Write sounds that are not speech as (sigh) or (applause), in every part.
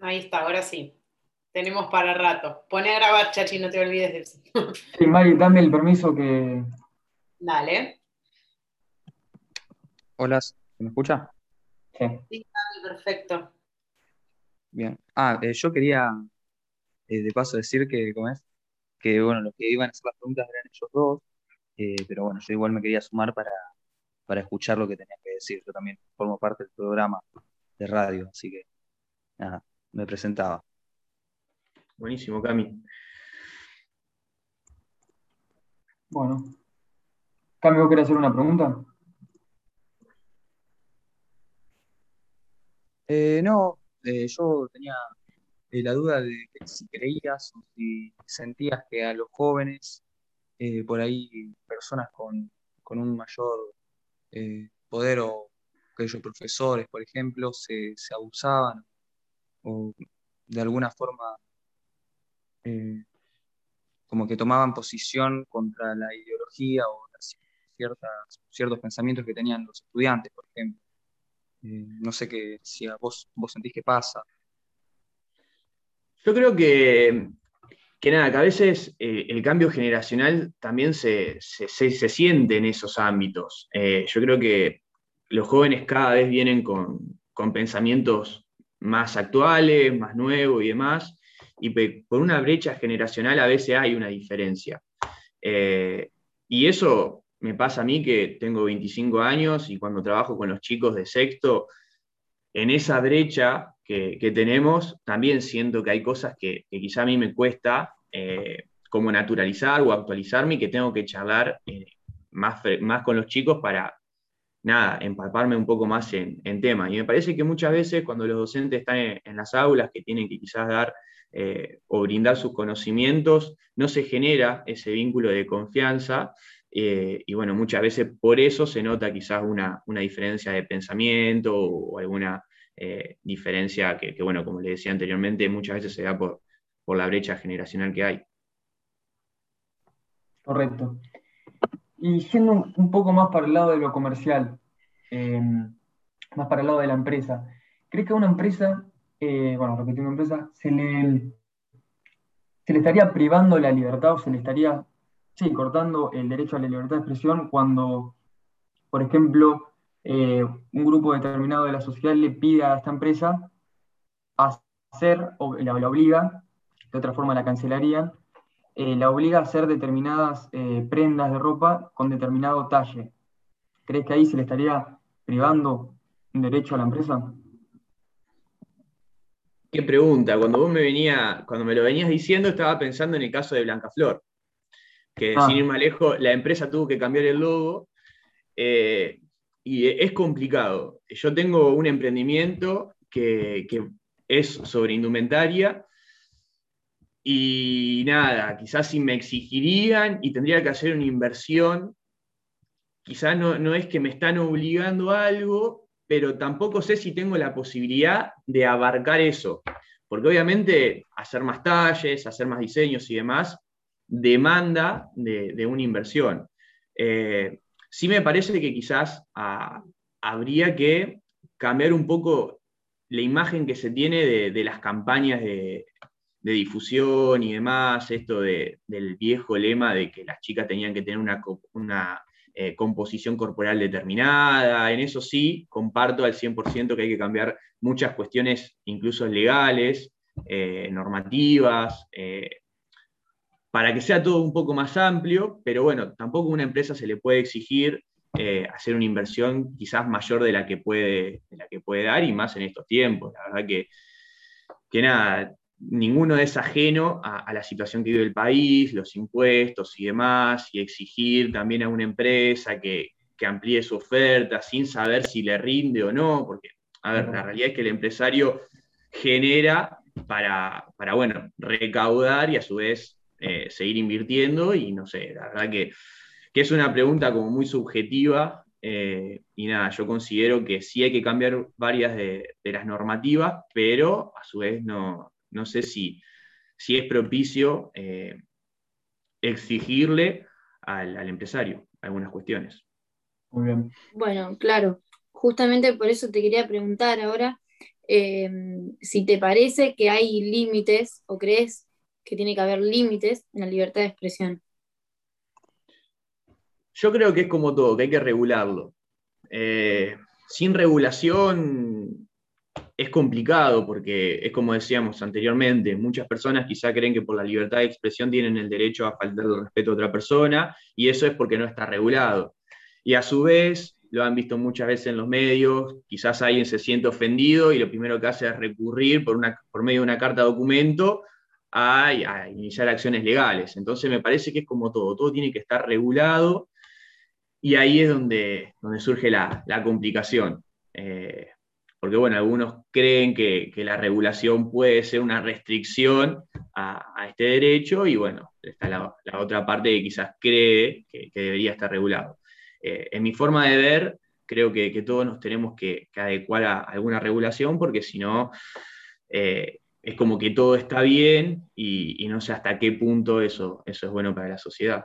Ahí está, ahora sí. Tenemos para rato. Pone a grabar, Chachi, no te olvides de eso. (laughs) Sí, Mari, dame el permiso que. Dale. Hola, ¿se me escucha? Sí. Sí, Cami, perfecto. Bien. Ah, eh, yo quería eh, de paso decir que, ¿cómo es? Que bueno, los que iban a hacer las preguntas eran ellos dos, eh, pero bueno, yo igual me quería sumar para, para escuchar lo que tenían que decir. Yo también formo parte del programa de radio, así que nada, me presentaba. Buenísimo, Cami. Bueno. Cami, ¿vos querés hacer una pregunta? Eh, no, eh, yo tenía eh, la duda de que si creías o si sentías que a los jóvenes, eh, por ahí personas con, con un mayor eh, poder o aquellos profesores, por ejemplo, se, se abusaban o de alguna forma eh, como que tomaban posición contra la ideología o ciertas, ciertos pensamientos que tenían los estudiantes, por ejemplo. Eh, no sé qué, si a vos, vos sentís que pasa. Yo creo que, que nada, que a veces eh, el cambio generacional también se, se- se- se siente en esos ámbitos. Yo creo que los jóvenes cada vez vienen con, con pensamientos más actuales, más nuevos y demás, y por una brecha generacional a veces hay una diferencia. Eh, y eso me pasa a mí que tengo 25 años y cuando trabajo con los chicos de sexto, en esa brecha que, que tenemos, también siento que hay cosas que, que quizá a mí me cuesta eh, como naturalizar o actualizarme y que tengo que charlar eh, más, más con los chicos para, nada, empaparme un poco más en, en tema. Y me parece que muchas veces cuando los docentes están en, las aulas, que tienen que quizás dar eh, o brindar sus conocimientos, no se genera ese vínculo de confianza. eh, y bueno, muchas veces por eso se nota quizás una, una diferencia de pensamiento o, o alguna eh, diferencia que, que, bueno, como le decía anteriormente, muchas veces se da por, por la brecha generacional que hay. Correcto. Y yendo un poco más para el lado de lo comercial, eh, más para el lado de la empresa, ¿crees que a una empresa, eh, bueno, repitiendo empresa, se le, se le estaría privando la libertad o se le estaría, sí, cortando el derecho a la libertad de expresión cuando, por ejemplo, eh, un grupo determinado de la sociedad le pide a esta empresa hacer, o la, la obliga, de otra forma la cancelarían, eh, la obliga a hacer determinadas eh, prendas de ropa con determinado talle. ¿Crees que ahí se le estaría privando un derecho a la empresa? Qué pregunta, cuando vos me venía, cuando me lo venías diciendo, estaba pensando en el caso de Blanca Flor, que Ah. sin ir más lejos, la empresa tuvo que cambiar el logo, eh, y es complicado. Yo tengo un emprendimiento que, que es sobre indumentaria, y nada, quizás si me exigirían y tendría que hacer una inversión, quizás no, no es que me están obligando a algo, pero tampoco sé si tengo la posibilidad de abarcar eso. Porque obviamente hacer más talles, hacer más diseños y demás, demanda de, una inversión. Eh, sí me parece que quizás ah, habría que cambiar un poco la imagen que se tiene de, de las campañas de, de difusión y demás, esto de- del viejo lema de que las chicas tenían que tener una, una, eh, composición corporal determinada, en eso sí, comparto al 100% que hay que cambiar muchas cuestiones, incluso legales, eh, normativas, eh, para que sea todo un poco más amplio, pero bueno, tampoco a una empresa se le puede exigir hacer una inversión quizás mayor de la, que puede, de la que puede dar, y más en estos tiempos. La verdad que, que nada, ninguno es ajeno a, a la situación que vive el país, los impuestos y demás, y exigir también a una empresa que, que amplíe su oferta sin saber si le rinde o no, porque, a ver, la realidad es que el empresario genera para, para bueno, recaudar y a su vez eh, seguir invirtiendo, y no sé, la verdad que, que es una pregunta como muy subjetiva, eh, y nada, yo considero que sí hay que cambiar varias de, de las normativas, pero a su vez no, no sé si, si es propicio eh, exigirle al, al empresario algunas cuestiones. Muy bien. Bueno, claro, justamente por eso te quería preguntar ahora, eh, si te parece que hay límites o crees que tiene que haber límites en la libertad de expresión. Yo creo que es como todo, que hay que regularlo. Eh, sin regulación es complicado porque es como decíamos anteriormente, muchas personas quizá creen que por la libertad de expresión tienen el derecho a faltar el respeto a otra persona y eso es porque no está regulado. Y a su vez, lo han visto muchas veces en los medios, quizás alguien se siente ofendido y lo primero que hace es recurrir por, una, por medio de una carta documento a, iniciar acciones legales. Entonces me parece que es como todo, todo tiene que estar regulado y ahí es donde, donde surge la, complicación. Eh, porque bueno, algunos creen que, la regulación puede ser una restricción a, este derecho y bueno, está la, otra parte que quizás cree que, debería estar regulado. Eh, en mi forma de ver, creo que, todos nos tenemos que, adecuar a alguna regulación porque si no, eh, es como que todo está bien y, no sé hasta qué punto eso, eso es bueno para la sociedad.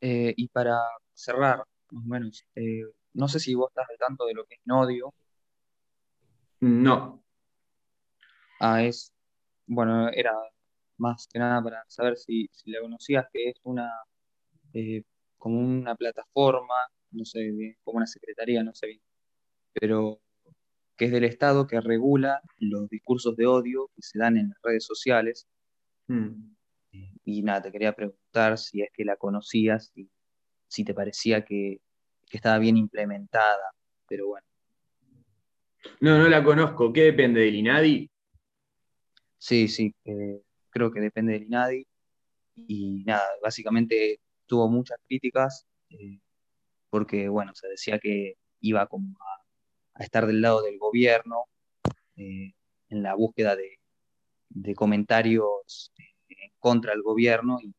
Eh, y para cerrar, más o menos, no sé si vos estás al tanto de lo que es Nodio. No. Ah, es, bueno, era más que nada para saber si, si la conocías, que es una, eh, como una plataforma, no sé bien, como una secretaría, no sé bien, pero que es del Estado que regula los discursos de odio que se dan en las redes sociales. Mm. Y nada, te quería preguntar si es que la conocías y si te parecía que, estaba bien implementada, pero bueno. No, no la conozco. ¿Qué depende del INADI? Sí, sí, creo que depende del INADI. Y nada, básicamente tuvo muchas críticas eh, porque, bueno, se decía que iba como a a estar del lado del gobierno eh, en la búsqueda de, comentarios eh, en contra del gobierno y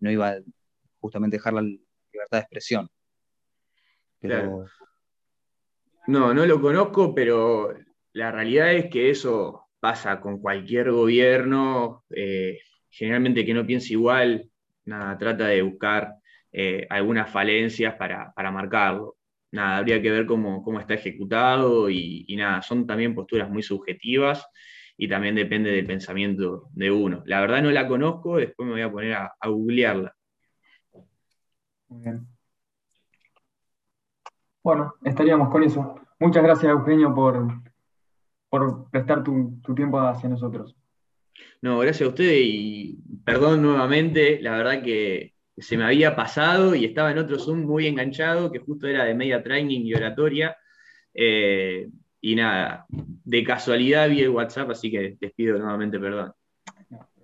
no iba a justamente dejar la libertad de expresión. No, no lo conozco, pero la realidad es que eso pasa con cualquier gobierno, eh, generalmente que no piensa igual, nada, trata de buscar algunas falencias para, para marcarlo nada, habría que ver cómo, está ejecutado y, nada, son también posturas muy subjetivas y también depende del pensamiento de uno. La verdad no la conozco, después me voy a poner a, googlearla. Muy bien. Bueno, estaríamos con eso. Muchas gracias, Eugenio, por, por prestar tu, tu tiempo hacia nosotros. No, gracias a ustedes y perdón nuevamente, la verdad que se me había pasado y estaba en otro Zoom muy enganchado, que justo era de media training y oratoria. Eh, y nada, de casualidad vi el WhatsApp, así que les pido nuevamente perdón.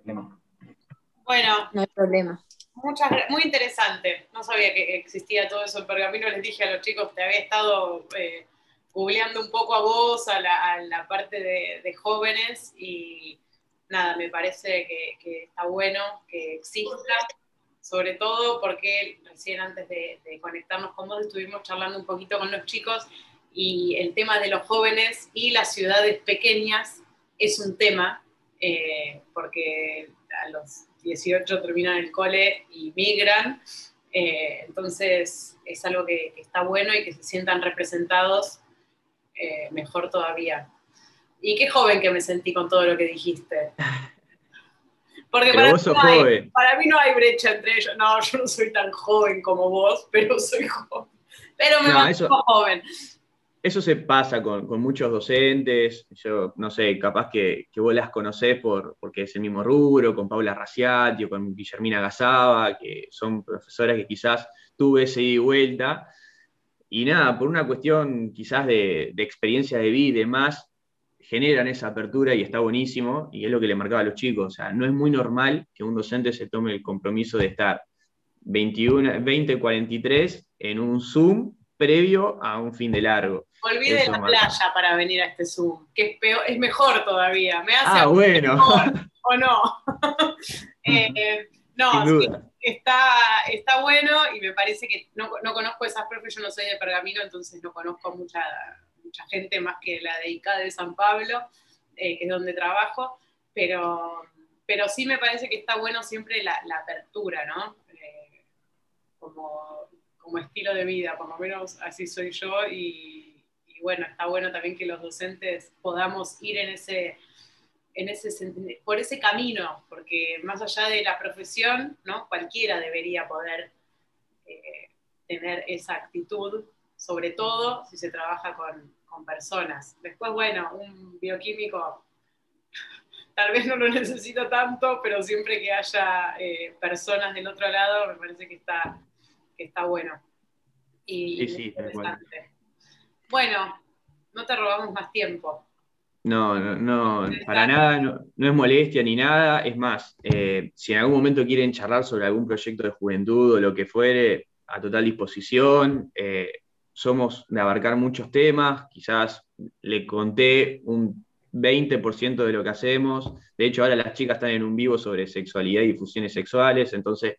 Bueno, no hay problema. Muchas, muy interesante. No sabía que existía todo eso en pergamino. Les dije a los chicos que te había estado eh, googleando un poco a vos, a la, parte de, jóvenes, y nada, me parece que, que está bueno que exista sobre todo porque recién antes de, conectarnos con vos estuvimos charlando un poquito con los chicos y el tema de los jóvenes y las ciudades pequeñas es un tema, eh, porque a los 18 terminan el cole y migran, eh, entonces es algo que, está bueno y que se sientan representados eh, mejor todavía. Y qué joven que me sentí con todo lo que dijiste. Porque para, mí no hay brecha entre ellos. No, yo no soy tan joven como vos, (laughs) pero soy joven. Pero me no, mantengo joven. Eso se pasa con, muchos docentes. Yo no sé, capaz que, vos las conocés por, porque es el mismo rubro, con Paula Raciati con Guillermina Gazaba, que son profesoras que quizás tuve ese y vuelta. Y nada, por una cuestión quizás de, de experiencia de vida y demás, generan esa apertura y está buenísimo, y es lo que le marcaba a los chicos. O sea, no es muy normal que un docente se tome el compromiso de estar 21, 20, 43 en un Zoom previo a un fin de largo. Olvide la playa para venir a este Zoom, que es, peor, es mejor todavía. Me hace ah, bueno. (laughs) o no. (laughs) Eh, no, está, está bueno y me parece que no, no conozco esas profes, yo no soy de pergamino, entonces no conozco mucha mucha gente más que la dedicada de San Pablo, eh, que es donde trabajo, pero, pero sí me parece que está bueno siempre la, apertura, ¿no? Eh, como, estilo de vida, por lo menos así soy yo y, bueno, está bueno también que los docentes podamos ir en ese, en ese, por ese camino, porque más allá de la profesión, ¿no? cualquiera debería poder eh, tener esa actitud, sobre todo si se trabaja con, con personas. Después, bueno, un bioquímico (laughs) tal vez no lo necesito tanto, pero siempre que haya eh, personas del otro lado, me parece que está, que está bueno. Y Sí, sí, interesante. Bueno, no te robamos más tiempo. No, no, no, para nada, no, no es molestia ni nada. Es más, eh, si en algún momento quieren charlar sobre algún proyecto de juventud o lo que fuere, a total disposición. Eh, somos de abarcar muchos temas, quizás le conté un 20% de lo que hacemos. De hecho, ahora las chicas están en un vivo sobre sexualidad y difusiones sexuales, entonces,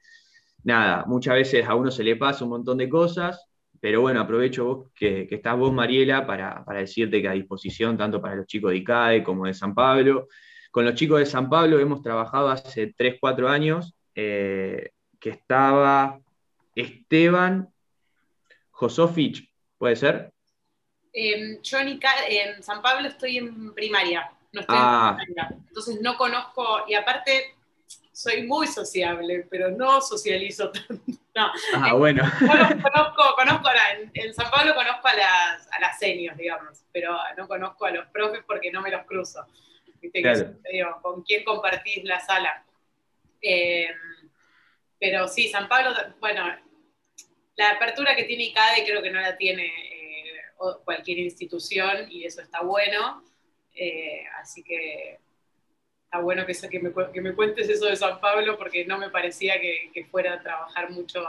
nada, muchas veces a uno se le pasa un montón de cosas, pero bueno, aprovecho vos que, que estás vos, Mariela, para, para decirte que a disposición tanto para los chicos de ICAE como de San Pablo. Con los chicos de San Pablo hemos trabajado hace 3, 4 años, eh, que estaba Esteban Josofich, ¿puede ser? Eh, yo en, Ica- en San Pablo estoy en primaria, no estoy Ah. en primaria. Entonces no conozco, y aparte soy muy sociable, pero no socializo (laughs) tanto. No, Ah, bueno. (laughs) Conozco, conozco, conozco a la- en, San Pablo conozco a las, a las seniors, digamos, pero no conozco a los profes porque no me los cruzo. Viste Claro. digo, ¿con quién compartís la sala? Eh, pero sí, San Pablo, bueno, la apertura que tiene ICADE creo que no la tiene eh, cualquier institución y eso está bueno. Eh, así que está bueno que, me, cuentes eso de San Pablo porque no me parecía que, que fuera a trabajar mucho.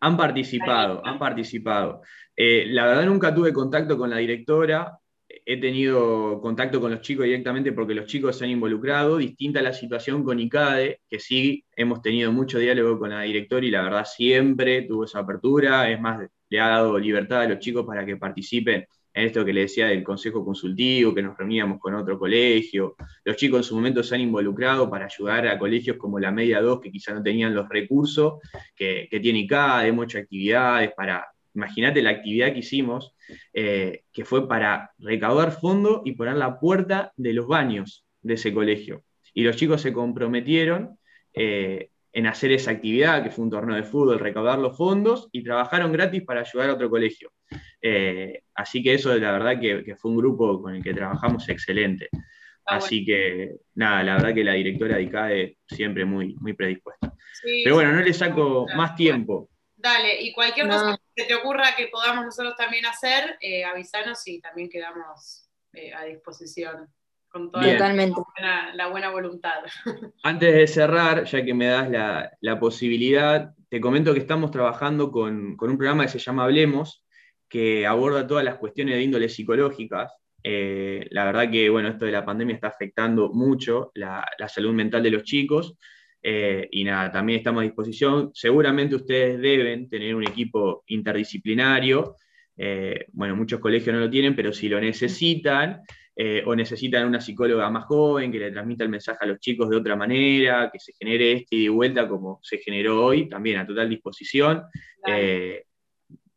Han participado, han participado. Eh, la verdad nunca tuve contacto con la directora, he tenido contacto con los chicos directamente porque los chicos se han involucrado, distinta la situación con ICADE, que sí hemos tenido mucho diálogo con la directora y la verdad siempre tuvo esa apertura, es más, le ha dado libertad a los chicos para que participen en esto que le decía del consejo consultivo, que nos reuníamos con otro colegio. Los chicos en su momento se han involucrado para ayudar a colegios como la Media 2, que quizá no tenían los recursos que, que tiene ICADE, hemos hecho actividades para, imagínate la actividad que hicimos, eh, que fue para recaudar fondos y poner la puerta de los baños de ese colegio. Y los chicos se comprometieron eh, en hacer esa actividad, que fue un torneo de fútbol, recaudar los fondos y trabajaron gratis para ayudar a otro colegio. Eh, así que eso, la verdad, que, que fue un grupo con el que trabajamos excelente. Ah, Así que, nada, la verdad que la directora de ICAE siempre muy, muy predispuesta. Sí, Pero bueno, no le saco más tiempo. Dale, y cualquier No. cosa que te ocurra que podamos nosotros también hacer, eh, avisanos y también quedamos eh, a disposición con toda la Totalmente. buena, la buena voluntad. (laughs) Antes de cerrar, ya que me das la, la posibilidad, te comento que estamos trabajando con, con un programa que se llama Hablemos, que aborda todas las cuestiones de índole psicológicas. Eh, la verdad que bueno, esto de la pandemia está afectando mucho la, la salud mental de los chicos. Eh, y nada, también estamos a disposición. Seguramente ustedes deben tener un equipo interdisciplinario. Eh, bueno, muchos colegios no lo tienen, pero si lo necesitan, eh, o necesitan una psicóloga más joven que le transmita el mensaje a los chicos de otra manera, que se genere este y vuelta como se generó hoy, también a total disposición, eh,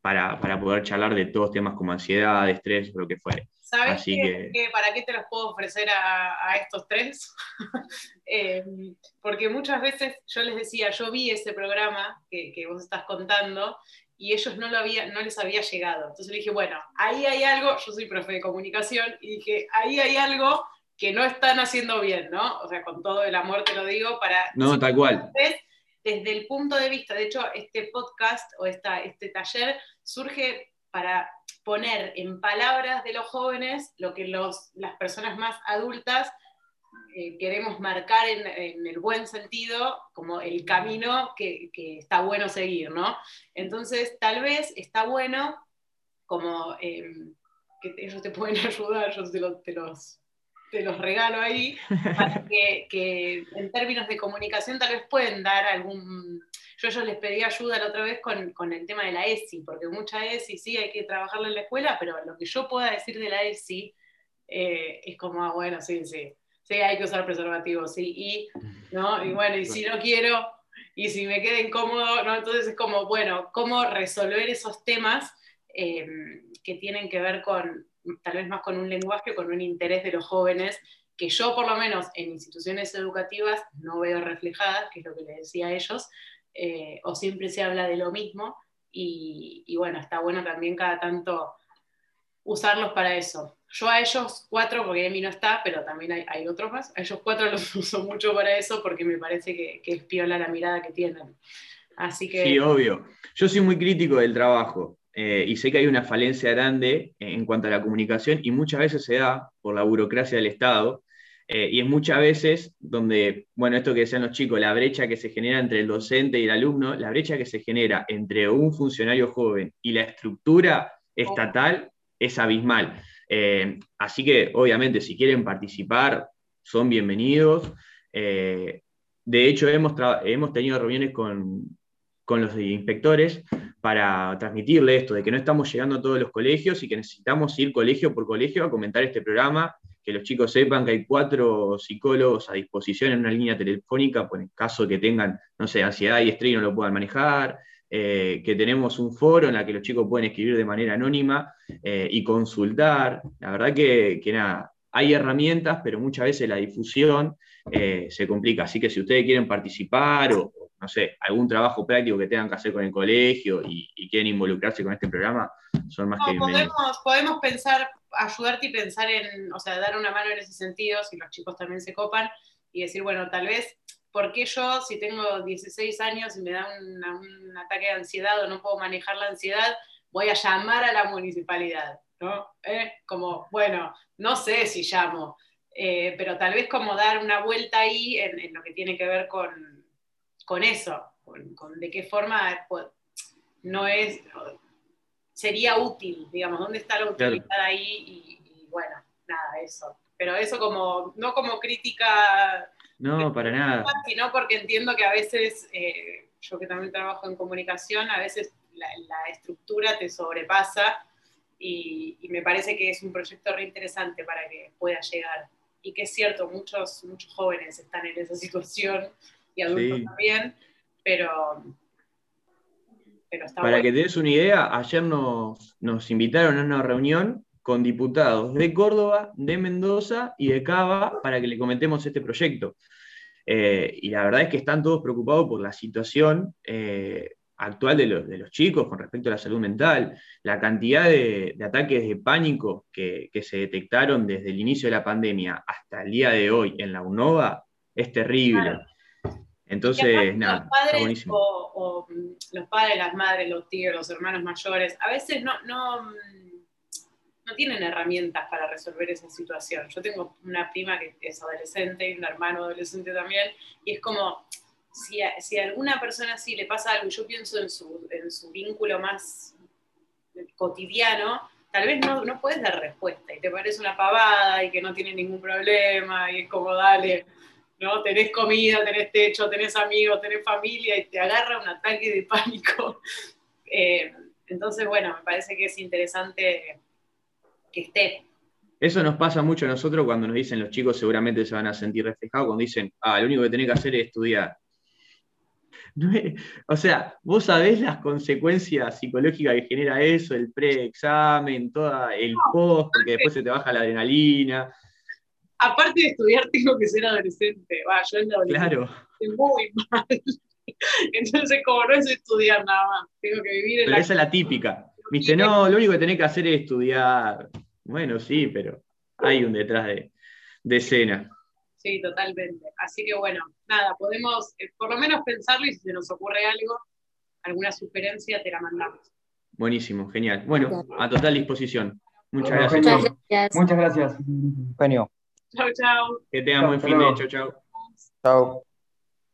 para, para poder charlar de todos temas como ansiedad, estrés, lo que fuere. ¿Sabes así que- para qué te los puedo ofrecer a, a estos tres? (laughs) Eh, porque muchas veces yo les decía, yo vi ese programa que, que vos estás contando y ellos no, lo había, no les había llegado. Entonces le dije, bueno, ahí hay algo, yo soy profe de comunicación, y dije, ahí hay algo que no están haciendo bien, ¿no? O sea, con todo el amor te lo digo, para... No, tal cual. Desde el punto de vista, de hecho, este podcast o esta, este taller surge para poner en palabras de los jóvenes lo que los, las personas más adultas eh, queremos marcar en, en el buen sentido como el camino que, que está bueno seguir, ¿no? Entonces, tal vez está bueno como eh, que ellos te pueden (laughs) ayudar, yo te, lo- te los, te los regalo ahí, para que, que en términos de comunicación tal vez pueden dar algún... Yo ellos les pedí ayuda la otra vez con, con el tema de la ESI, porque mucha ESI sí hay que trabajarla en la escuela, pero lo que yo pueda decir de la ESI eh, es como, ah, bueno, sí, sí, sí, hay que usar preservativos, sí, y, ¿no? y bueno, y si no quiero, y si me queda incómodo, ¿no? Entonces es como, bueno, cómo resolver esos temas eh, que tienen que ver con, tal vez más con un lenguaje, con un interés de los jóvenes, que yo por lo menos en instituciones educativas no veo reflejadas, que es lo que les decía a ellos, eh, o siempre se habla de lo mismo, y, bueno, está bueno también cada tanto usarlos para eso. Yo a ellos cuatro, porque Emi no está, pero también hay, otros más, a ellos cuatro (laughs) los uso mucho para eso porque me parece que, que es piola la mirada que tienen. Así que... Sí, obvio. Yo soy muy crítico del trabajo. Eh, y sé que hay una falencia grande en cuanto a la comunicación y muchas veces se da por la burocracia del Estado eh, y es muchas veces donde, bueno, esto que decían los chicos, la brecha que se genera entre el docente y el alumno, la brecha que se genera entre un funcionario joven y la estructura estatal es abismal. Eh, así que, obviamente, si quieren participar, son bienvenidos. de hecho, hemos, hemos tenido reuniones con, con los inspectores para transmitirle esto, de que no estamos llegando a todos los colegios y que necesitamos ir colegio por colegio a comentar este programa, que los chicos sepan que hay cuatro psicólogos a disposición en una línea telefónica, por el caso que tengan, no sé, ansiedad y estrés y no lo puedan manejar, eh, que tenemos un foro en la que los chicos pueden escribir de manera anónima eh, y consultar. La verdad que, que, nada, hay herramientas, pero muchas veces la difusión eh, se complica. Así que si ustedes quieren participar o, no sé, algún trabajo práctico que tengan que hacer con el colegio y, quieren involucrarse con este programa, son más que bienvenidos. Podemos, podemos pensar, ayudarte y pensar en, o sea, dar una mano en ese sentido, si los chicos también se copan, y decir, bueno, tal vez, ¿por qué yo, si tengo 16 años y me da un ataque de ansiedad o no puedo manejar la ansiedad, voy a llamar a la municipalidad? ¿no? ¿Eh? Como, bueno, no sé si llamo, eh, pero tal vez como dar una vuelta ahí en lo que tiene que ver con con eso, con, de qué forma pues, no es, sería útil, digamos, dónde está la utilidad ahí y, bueno, nada, eso. Pero eso como, no como crítica. No, para nada. (laughs) Sino porque entiendo que a veces, eh, yo que también trabajo en comunicación, a veces la, estructura te sobrepasa y, me parece que es un proyecto re interesante para que pueda llegar. Y que es cierto, muchos, muchos jóvenes están en esa (laughs) situación y adultos también, pero, Para que te des una idea, ayer nos, invitaron a una reunión con diputados de Córdoba, de Mendoza y de Cava para que le comentemos este proyecto. Eh, y la verdad es que están todos preocupados por la situación eh, actual de, de, los chicos con respecto a la salud mental, la cantidad de, ataques de pánico que, se detectaron desde el inicio de la pandemia hasta el día de hoy en la UNOVA es terrible. Entonces, nada, los padres, o, los padres, las madres, los tíos, los hermanos mayores, a veces no, no, no tienen herramientas para resolver esa situación. Yo tengo una prima que es adolescente y un hermano adolescente también, y es como, si a, si alguna persona así le pasa algo, yo pienso en su, en su vínculo más cotidiano, tal vez no, no puedes dar respuesta y te parece una pavada y que no tiene ningún problema y es como, dale, ¿no? Tenés comida, tenés techo, tenés amigos, tenés familia y te agarra un ataque de pánico. (laughs) Eh, entonces, bueno, me parece que es interesante que esté. Eso nos pasa mucho a nosotros cuando nos dicen los chicos, seguramente se van a sentir reflejados cuando dicen, ah, lo único que tenés que hacer es estudiar. (laughs) O sea, vos sabés las consecuencias psicológicas que genera eso, el pre-examen, todo el post, porque después se te baja la adrenalina aparte de estudiar, tengo que ser adolescente. Va, yo en la adolescencia claro. estoy muy mal. (laughs) Entonces, como no es estudiar nada más, tengo que vivir en Pero esa es la típica. Viste, no, lo único que tenés que hacer es estudiar. Bueno, sí, pero hay un detrás de, de escena. Sí, totalmente. Así que bueno, nada, podemos eh, por lo menos pensarlo y si se nos ocurre algo, alguna sugerencia, te la mandamos. Buenísimo, genial. Bueno, a total disposición. Muchas gracias. Muchas gracias. Muchas gracias. Genio. Chao, chao. Que tengan buen fin de chao, chao. Chao.